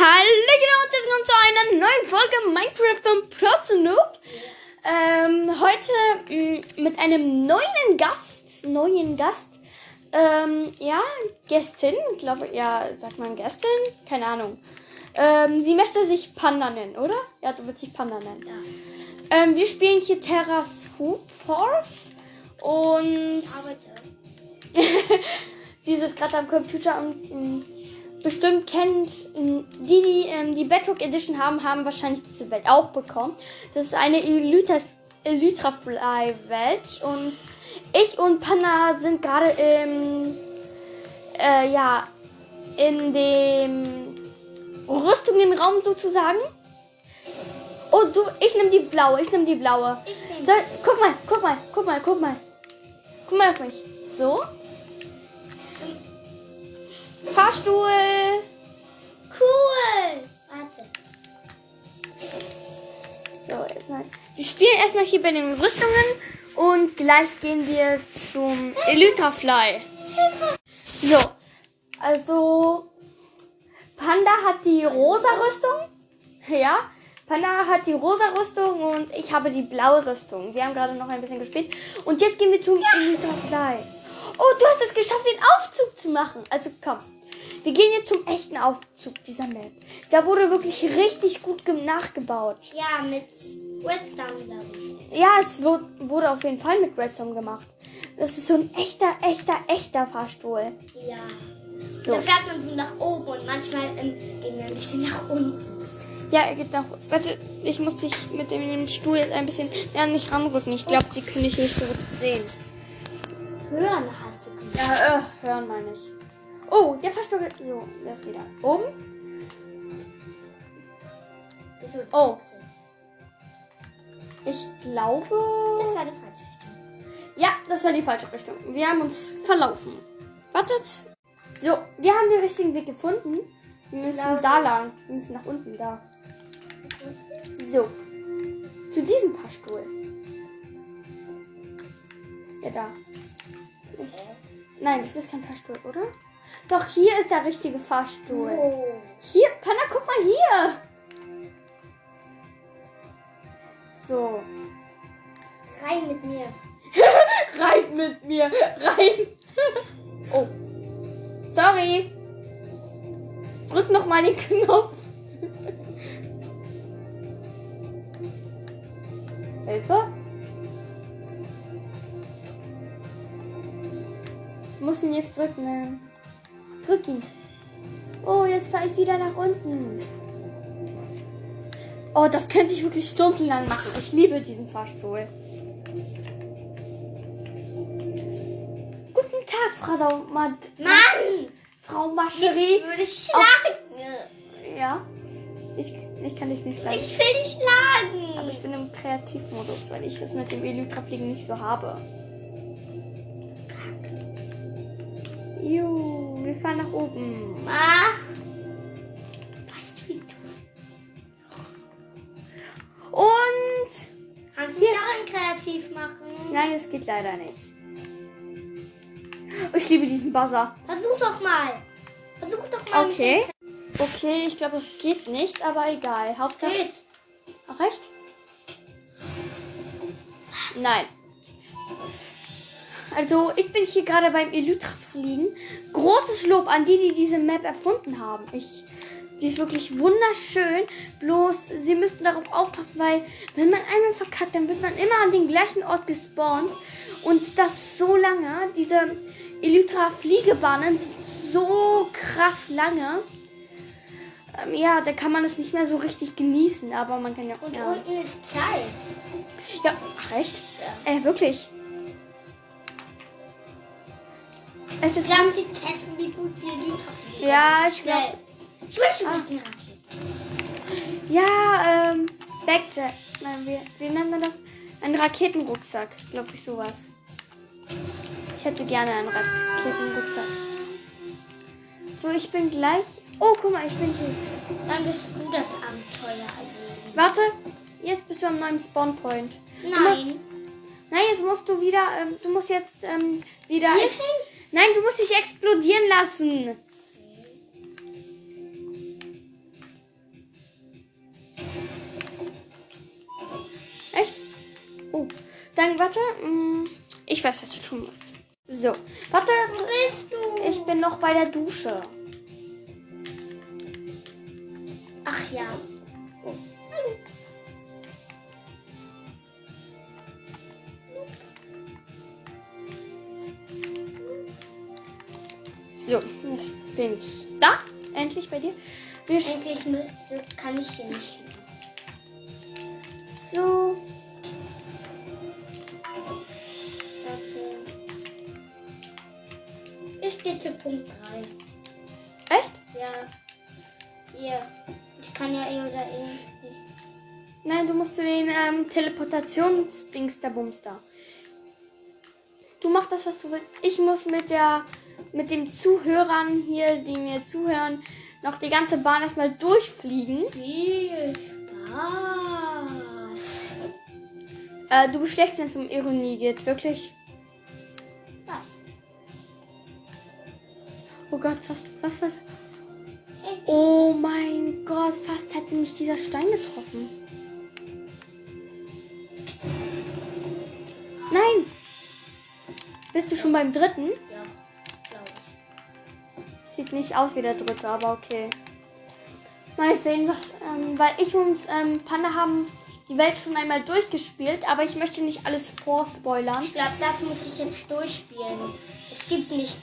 Hallo und willkommen zu einer neuen Folge Minecraft von Protzenoob. Ähm, heute mh, mit einem neuen Gast, neuen Gast. Ähm, ja, Gästin, glaube ja, sagt man Gästin? Keine Ahnung. Ähm, sie möchte sich Panda nennen, oder? Ja, du willst dich Panda nennen. Ja. Ähm, wir spielen hier Terra Force und Arbeite. sie ist gerade am Computer und mh, bestimmt kennt die, die ähm, die Bedrock Edition haben, haben wahrscheinlich diese Welt auch bekommen. Das ist eine Elytra, Elytrafly Welt und ich und Panna sind gerade im äh, ja in dem Rüstungenraum sozusagen. Oh, du, ich nehme die blaue, ich nehme die blaue. Ich nehm So, guck mal, guck mal, guck mal, guck mal. Guck mal auf mich. So. Fahrstuhl. Cool. Warte. So, erstmal. Wir spielen erstmal hier bei den Rüstungen und gleich gehen wir zum Elytrafly. So, also Panda hat die rosa Rüstung. Ja, Panda hat die rosa Rüstung und ich habe die blaue Rüstung. Wir haben gerade noch ein bisschen gespielt. Und jetzt gehen wir zum Elytrafly. Oh, du hast es geschafft, den Aufzug zu machen. Also komm. Wir gehen jetzt zum echten Aufzug dieser Map. Da wurde wirklich richtig gut ge- nachgebaut. Ja, mit Redstone, glaube ich. Ja, es wur- wurde auf jeden Fall mit Redstone gemacht. Das ist so ein echter, echter, echter Fahrstuhl. Ja. So. Da fährt man so nach oben und manchmal ähm, gehen wir ein bisschen nach unten. Ja, er geht nach. Warte, ich muss dich mit dem Stuhl jetzt ein bisschen ja, nicht ranrücken. Ich glaube, sie können dich nicht so gut sehen. Hören hast du gesagt. Ja, äh, hören meine ich. Oh, der Fahrstuhl. So, der ist wieder oben. Oh. Ich glaube. Das war die falsche Richtung. Ja, das war die falsche Richtung. Wir haben uns verlaufen. Wartet. So, wir haben den richtigen Weg gefunden. Wir müssen Glaube da lang. Wir müssen nach unten da. So. Zu diesem Fahrstuhl. Ja, da. Ich, nein, das ist kein Fahrstuhl, oder? Doch, hier ist der richtige Fahrstuhl. Oh. Hier, Panna, guck mal hier. So. Rein mit mir. Rein mit mir, rein. oh. Sorry. Drück noch mal den Knopf. Hilfe. Muss ihn jetzt drücken. Drück ihn. Oh, jetzt fahre ich wieder nach unten. Oh, das könnte ich wirklich stundenlang machen. Ich liebe diesen Fahrstuhl. Guten Tag, Frau Daumad. Mann! Frau Ich Mascherie. würde schlagen. Ja. Ich, ich kann dich nicht schlagen. Ich will dich schlagen. Aber ich bin im Kreativmodus, weil ich das mit dem Elytrafliegen nicht so habe. Juhu, wir fahren nach oben. Ah. Weißt du, wie du Und. Kannst du mich auch ein kreativ machen? Nein, es geht leider nicht. Ich liebe diesen Buzzer. Versuch doch mal. Versuch doch mal. Okay. Okay, ich glaube, es geht nicht, aber egal. Hauptsache. Geht. Ach, recht? Nein. Also, ich bin hier gerade beim Elytra fliegen. Großes Lob an die, die diese Map erfunden haben. Ich, die ist wirklich wunderschön. Bloß, sie müssten darauf aufpassen, weil, wenn man einmal verkackt, dann wird man immer an den gleichen Ort gespawnt. Und das so lange. Diese Elytra Fliegebahnen sind so krass lange. Ähm, ja, da kann man es nicht mehr so richtig genießen, aber man kann ja. Und ja. unten ist Zeit. Ja, ach echt? Äh, wirklich. Es ist. Lass sie testen, wie gut wir die Kraft Ja, ich glaube. Ich will schon Ah. mit einer Rakete. Ja, ähm. Backjack. Nein, wie, wie nennt man das? Ein Raketenrucksack, glaube ich, sowas. Ich hätte gerne einen Raketenrucksack. So, ich bin gleich. Oh, guck mal, ich bin hier. Dann bist du das Abenteuer erleben. Warte, jetzt bist du am neuen Spawnpoint. Nein. Nein, jetzt musst du wieder. Ähm, du musst jetzt ähm, wieder. Hierhin? Nein, du musst dich explodieren lassen. Echt? Oh. Dann warte. Mm. Ich weiß, was du tun musst. So. Warte. Wo bist du? Ich bin noch bei der Dusche. Ach ja. So, jetzt bin ich da. Endlich bei dir. Wir mü- kann ich hier nicht. so. Ich gehe zu Punkt 3. Echt? Ja. Hier. Ich kann ja eh oder eh nicht. Nein, du musst zu den ähm, Teleportationsdings der Bumster. Du machst das, was du willst. Ich muss mit der mit den Zuhörern hier, die mir zuhören, noch die ganze Bahn erstmal durchfliegen. Viel Spaß. Äh, du bist schlecht, wenn es um Ironie geht, wirklich. Was? Oh Gott, was, was, was? Oh mein Gott, fast hätte mich dieser Stein getroffen. Nein! Bist du schon beim dritten? Sieht nicht aus wie der dritte, aber okay. Mal sehen, was. Ähm, weil ich und ähm, Panda haben die Welt schon einmal durchgespielt, aber ich möchte nicht alles vorspoilern. Ich glaube, das muss ich jetzt durchspielen. Es gibt nicht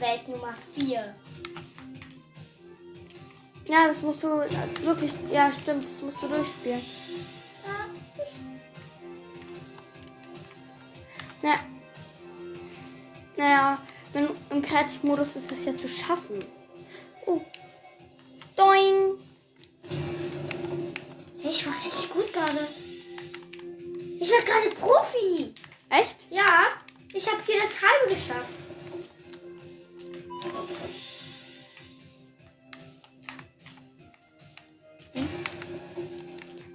Welt Nummer 4. Ja, das musst du äh, wirklich. Ja, stimmt, das musst du durchspielen. Kreativmodus ist das ja zu schaffen. Oh. Doing. Ich war richtig gut gerade. Ich war gerade Profi. Echt? Ja, ich habe hier das halbe geschafft.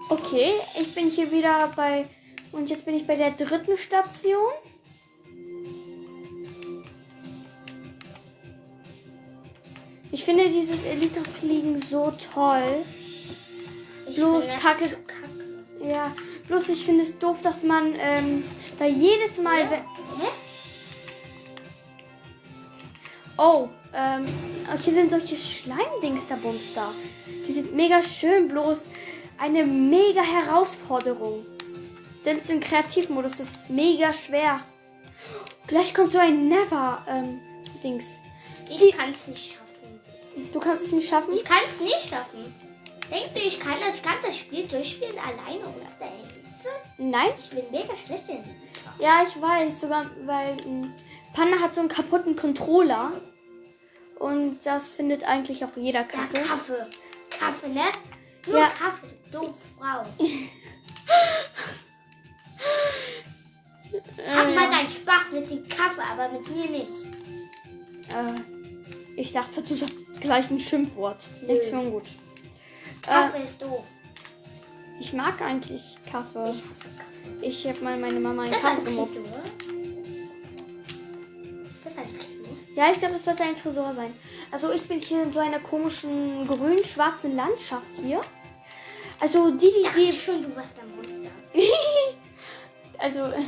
Okay, ich bin hier wieder bei. Und jetzt bin ich bei der dritten Station. Finde dieses Elite-Fliegen so toll. Ich Bloß Kacke- zu kacke. Ja, bloß ich finde es doof, dass man ähm, da jedes Mal. Ja. Hä? Oh, ähm, hier sind solche Schleimdings da Bums da. Die sind mega schön, bloß eine mega Herausforderung. Selbst im Kreativmodus ist es mega schwer. Gleich kommt so ein Never, ähm, Dings. Ich kann es nicht schaffen. Du kannst es nicht schaffen? Ich kann es nicht schaffen. Denkst du, ich kann das ganze Spiel durchspielen alleine ohne deine Hilfe? Nein? Ich bin mega schlecht in Lieder. Ja, ich weiß, sogar, weil ähm, Panda hat so einen kaputten Controller. Und das findet eigentlich auch jeder Ja, kacke. Kaffee. Kaffee, ne? Nur Ja. Kaffee, du Frau. Hab Äh, mal deinen Spaß mit dem Kaffee, aber mit mir nicht. äh, ich dachte, du sagst gleich ein Schimpfwort. Nichts Nö. schon gut. Äh, Kaffee ist doof. ich mag eigentlich Kaffee. Ich hasse Kaffee. Ich habe mal meine Mama einen Ist Kaffee gemobbt. Ist das ein Tresor? Ja, ich glaube, das sollte ein Tresor sein. Also ich bin hier in so einer komischen grün-schwarzen Landschaft hier. Also die, Ich die, die schon, du warst ein Monster. also äh,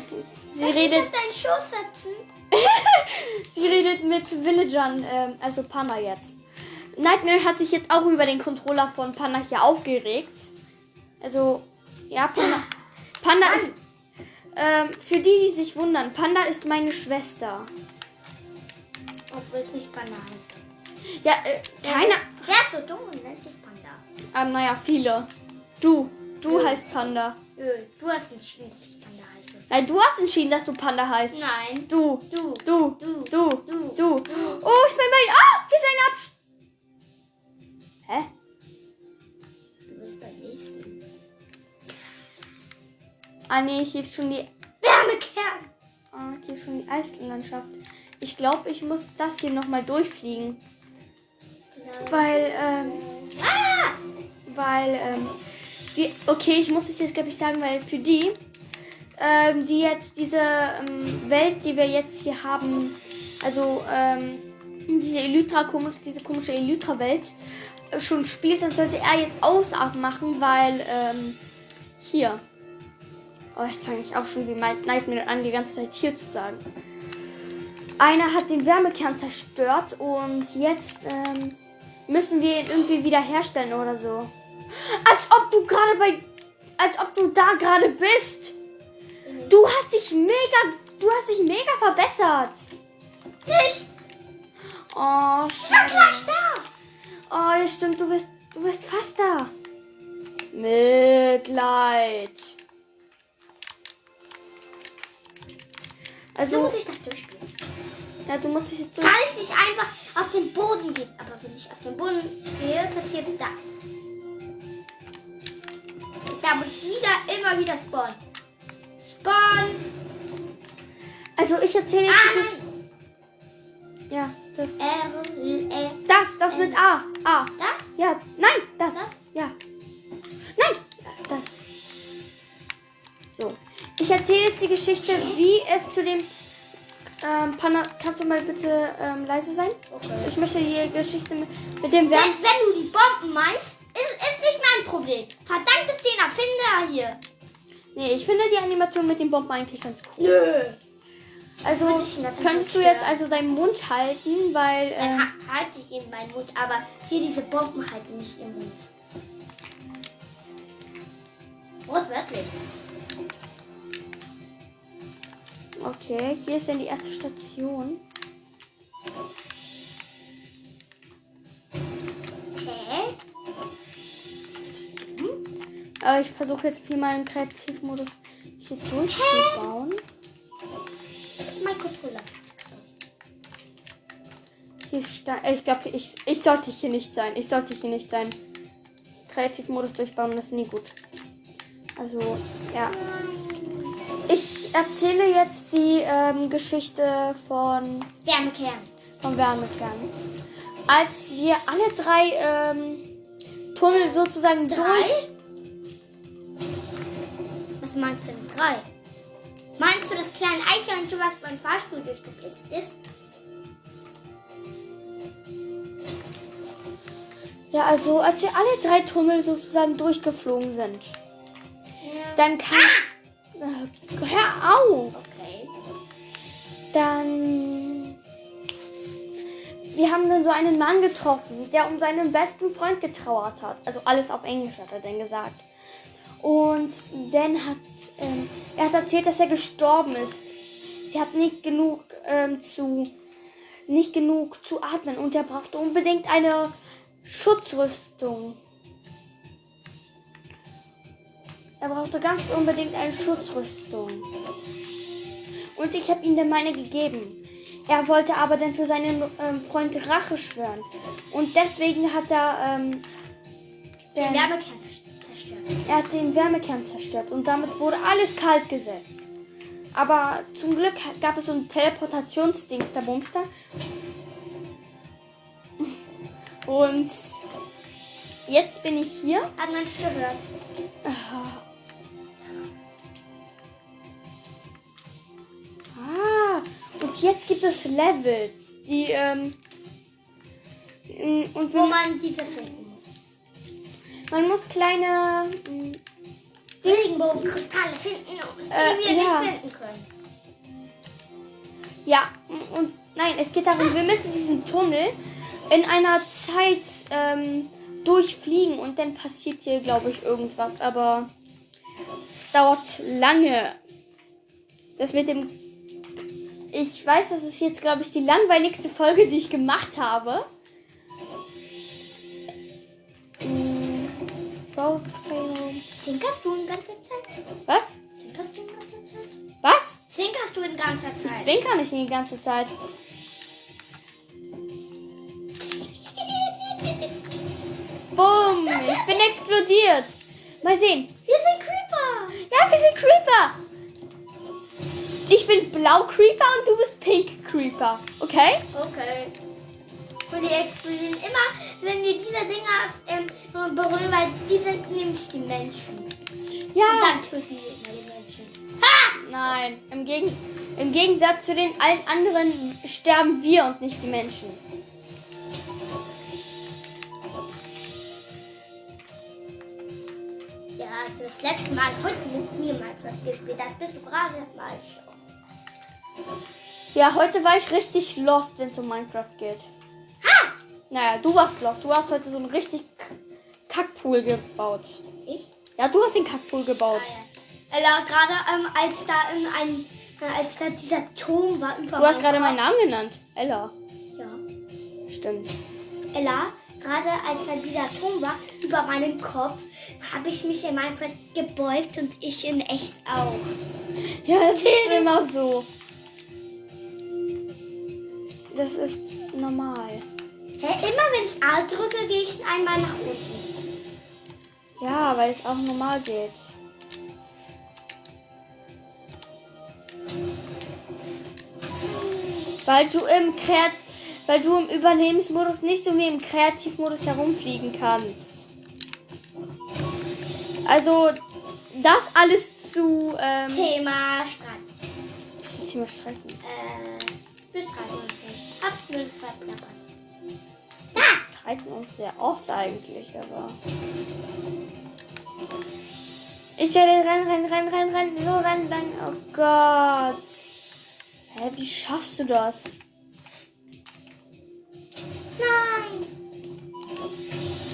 sie Soll ich redet, auf deinen Schoß setzen? sie redet mit Villagern, ähm, also Panda jetzt. Nightmare hat sich jetzt auch über den Controller von Panda hier aufgeregt. Also, ja, Panda, Panda ist, ähm, für die, die sich wundern, Panda ist meine Schwester. Obwohl es nicht Panda heißt. Ja, äh, keiner, Wer ist so dumm und nennt sich Panda? ähm, naja, viele. Du, du heißt Panda. Du hast Panda heiße. Nein, du hast entschieden, dass du Panda heißt. Nein. Du, Du. du, Du. du, Du. du. Oh, ich bin bei. Ah, hier ist ein Absch. Hä? Du bist beim nächsten. Ah, nee, hier ist schon die. Wärmekern. Ah, hier ist schon die Eislandschaft. Ich glaube, ich muss das hier nochmal durchfliegen. Weil, ähm, Ah! weil, ähm, okay, ich muss es jetzt, glaube ich, sagen, weil für die, ähm, die jetzt diese ähm, Welt, die wir jetzt hier haben, also, ähm, diese Elytra, komisch, diese komische Elytra-Welt, äh, schon spielt, dann sollte er jetzt ausmachen, weil, ähm, hier. Oh, jetzt fange ich auch schon wie Nightmare an, die ganze Zeit hier zu sagen. Einer hat den Wärmekern zerstört und jetzt ähm, müssen wir ihn irgendwie wieder herstellen oder so. Als ob du gerade bei. Als ob du da gerade bist. Du hast dich mega. Du hast dich mega verbessert. Nicht! Oh, Ich war gleich da! Oh, ja, stimmt, du bist, du bist fast da. Mitleid. So Also, muss ich das durchspielen. ja, du musst es jetzt so. Kann ich nicht einfach auf den Boden gehen? Aber wenn ich auf den Boden gehe, passiert das. Da muss ich wieder, immer wieder spawnen. Spawn! Also, ich erzähle jetzt die Ah, Ja, das. R, L, Das, das mit A. A. das? Ja, nein, das. Das? Ja. Nein, das. So. Ich erzähle jetzt die Geschichte, wie es zu dem. Ähm, Panna, kannst du mal bitte ähm, leise sein? Okay. Ich möchte die Geschichte mit, mit dem Wenn, Wärme. wenn du die Bomben meinst, ist, ist nicht mein Problem. Verdammt ist den Erfinder hier. Nee, ich finde die Animation mit den Bomben eigentlich ganz cool. Nö. Also könntest du jetzt also deinen Mund halten, weil. Dann Ähm, ha halte ich in meinen Mund, aber hier diese Bomben halten nicht im Mund. Wortwörtlich. okay, hier ist dann die erste Station. Aber ich versuche jetzt hier mal im Kreativmodus hier durchzubauen. Mein Controller. Hier Stein. äh, Ich glaube, ich, ich sollte hier nicht sein. Ich sollte hier nicht sein. Kreativmodus durchbauen ist nie gut. Also, ja. Ich erzähle jetzt die ähm, Geschichte von, Wärmekern. von Wärmekern. Als wir alle drei ähm, Tunnel sozusagen Drei? durch. Denn drei? Meinst du das kleine Eichhörnchen, was beim Fahrstuhl durchgeflitzt ist? Ja, also als wir alle drei Tunnel sozusagen durchgeflogen sind, Ja. dann kam. Äh, hör auf! Okay. Dann. Wir haben dann so einen Mann getroffen, der um seinen besten Freund getrauert hat. Also alles auf Englisch hat er dann gesagt. Und Dan hat, ähm, er hat erzählt, dass er gestorben ist. Sie hat nicht genug ähm, zu, nicht genug zu atmen und er brauchte unbedingt eine Schutzrüstung. Er brauchte ganz unbedingt eine Schutzrüstung. Und ich habe ihm dann meine gegeben. Er wollte aber dann für seinen ähm, Freund Rache schwören. Und deswegen hat er, ähm, Den zerst- zerstört. er hat den Wärmekern zerstört. Und damit wurde alles kalt gesetzt. Aber zum Glück gab es so ein Teleportationsdings, der Bumster. Und jetzt bin ich hier. Hat man das gehört? Ah, und jetzt gibt es Levels, die, ähm, und Wo man diese finden. Man muss kleine, m, Regenbogenkristalle finden, die Äh, wir ja. nicht finden können. ja, und nein, es geht darum, wir müssen diesen Tunnel in einer Zeit ähm, durchfliegen und dann passiert hier, glaube ich, irgendwas, aber es dauert lange. Das mit dem, ich weiß, das ist jetzt, glaube ich, die langweiligste Folge, die ich gemacht habe. Crayon. Zwinkerst du in ganzer Zeit? Was? Zwinkerst du in ganzer Zeit? Was? Zwinkerst du in ganzer Ich Zeit? zwinker nicht die ganze Zeit. Bumm, ich bin explodiert. Mal sehen. Wir sind Creeper! Ja, wir sind Creeper. Ich bin Blau Creeper und du bist Pink Creeper. Okay? Okay. Und die explodieren immer, wenn wir diese Dinger ähm, berühren, weil die sind nämlich die Menschen. Und Ja. dann töten wir die Menschen. Ha! Nein, im, Gegen im Gegensatz zu den allen anderen sterben wir und nicht die Menschen. Ja. also das letzte Mal heute mit mir Minecraft gespielt. Das bist du gerade mal schon. Ja, heute war ich richtig lost, wenn es um Minecraft geht. Naja, du warst lost. Du hast heute so einen richtig Kackpool gebaut. Ich? Ja, du hast den Kackpool gebaut. Ah, ja. Ella, gerade ähm, als da ähm, ein, äh, als da dieser Turm war über Du hast gerade meinen Namen genannt. Ella. Ja. Stimmt. Ella, gerade als da dieser Turm war über meinen Kopf, habe ich mich in Minecraft gebeugt und ich in echt auch. Ja, das ist immer so. Das ist normal. Hä, immer wenn ich A drücke, gehe ich einmal nach unten. Ja, weil es auch normal geht. Weil du im Kreat weil du im Überlebensmodus nicht so wie im Kreativmodus herumfliegen kannst. Also das alles zu ähm, Thema Strand. das ist Thema Streiten. Äh, bis 93. Hab nur verplappert. Streiten uns sehr oft eigentlich, aber. Ich werde rennen, rennen, rennen, rennen, rennen, so rennen, dann. Oh Gott. Hä, wie schaffst du das? Nein.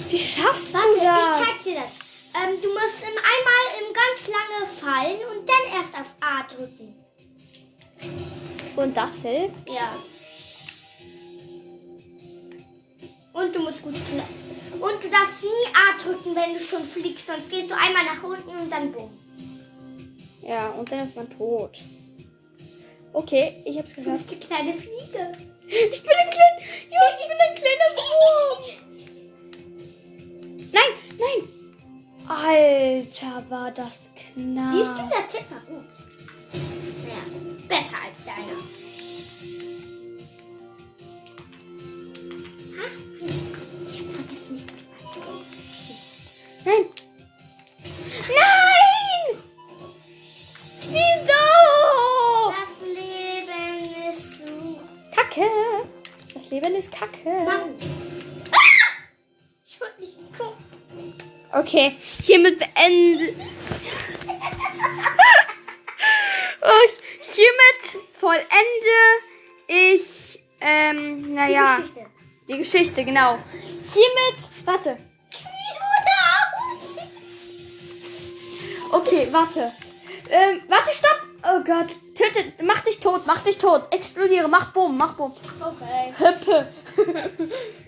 Wie schaffst Warte, du das? ich zeig dir das. Ähm, du musst im einmal im ganz lange fallen und dann erst auf A drücken. Und das hilft? Ja. Und du musst gut fliegen. Und du darfst nie A drücken, wenn du schon fliegst, sonst gehst du einmal nach unten und dann bumm. Ja, und dann ist man tot. Okay, ich hab's Du geschafft. bist die kleine Fliege. Ich bin ein kleiner. Ja, ich bin ein kleiner Wurm. Nein, nein. Alter, war das knapp. Siehst du, der Tipp war gut. Ja, besser als deiner. Leben ist Kacke. Mann. Ah! Entschuldigung. Okay, hiermit beende. Und hiermit vollende ich, ähm, naja, Die Geschichte. die Geschichte, genau. Hiermit, warte. Okay, warte. Ähm, warte, stopp. Oh Gott, töte, mach dich tot, mach dich tot. Explodiere, mach Bumm, mach Bumm. Okay. Hüppe.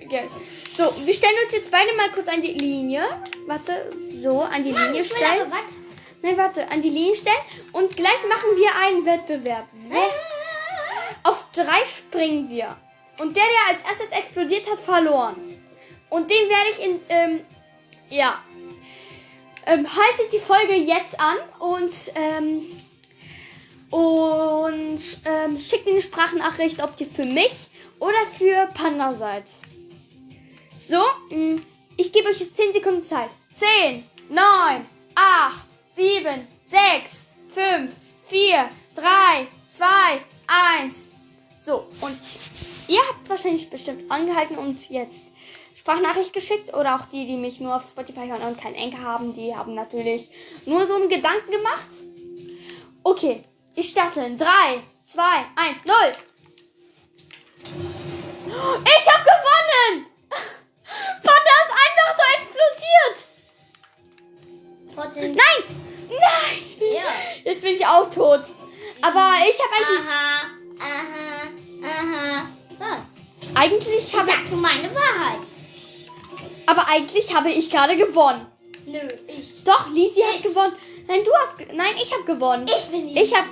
okay. So, wir stellen uns jetzt beide mal kurz an die Linie. Warte, so, an die Mann, Linie stellen. aber. Nein, warte, an die Linie stellen. Und gleich machen wir einen Wettbewerb. Wer, auf drei springen wir. Und der, der als erstes explodiert hat, verloren. Und den werde ich in, ähm, ja. Ähm, haltet die Folge jetzt an und, ähm, und ähm, schickt mir eine Sprachnachricht, ob ihr für mich oder für Panda seid. So, mh, ich gebe euch jetzt 10 Sekunden Zeit. 10, 9, 8, 7, 6, 5, 4, 3, 2, 1. So, und ihr habt wahrscheinlich bestimmt angehalten und jetzt Sprachnachricht geschickt. Oder auch die, die mich nur auf Spotify hören und keinen Enker haben, die haben natürlich nur so einen Gedanken gemacht. Okay, ich starte in 3, 2, 1, 0. Ich hab gewonnen! Panda ist einfach so explodiert! Trotzdem. Nein! Nein! Ja. Jetzt bin ich auch tot. Aber ich habe eigentlich, Aha, aha, aha. Was? eigentlich Ich habe, sag nur meine Wahrheit. aber eigentlich habe ich gerade gewonnen. Nö, ich. Doch, Lisi hat Ich. gewonnen. Nein, du hast, nein, ich habe gewonnen. Ich bin die. Ich hab,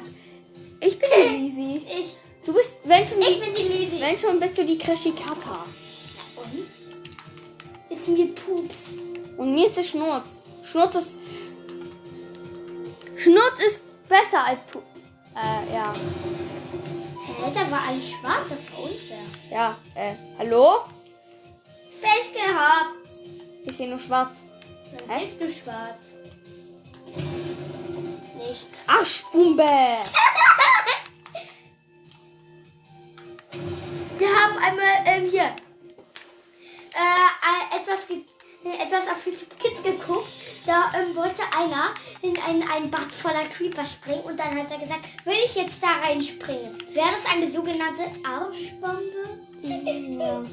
ich bin die Lisi. Ich. Du bist, wenn schon, Ich die, bin die Lisi. wenn schon bist du die Krishikata. Und? Ist mir Pups. Und mir ist es Schnurz. Schnurz ist, Schnurz ist besser als Pu Äh, ja. Hä, da war alles schwarz, das war unfair. Ja, äh, hallo? Pech gehabt. Ich sehe nur schwarz. Dann Hä? bist du schwarz. Nicht. Ach, Spumbe! Wir haben einmal ähm, hier äh, äh, etwas, äh, etwas auf YouTube Kids geguckt. Da ähm, wollte einer in ein, ein Bad voller Creeper springen und dann hat er gesagt, würde ich jetzt da reinspringen, wäre das eine sogenannte Arschbombe? Ja.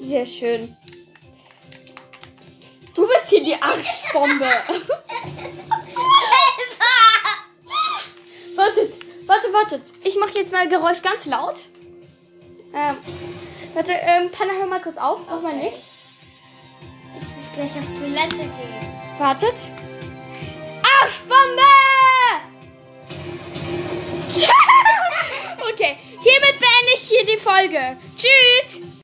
Sehr schön. Du bist hier die Arschbombe. wartet, wartet, wartet. Ich mache jetzt mal Geräusch ganz laut. Ähm, warte, ähm, Panna, hör mal kurz auf. Mach mal Okay. nix. Ich muss gleich auf Toilette gehen. Wartet. Arschbombe! okay, hiermit beende ich hier die Folge. Tschüss!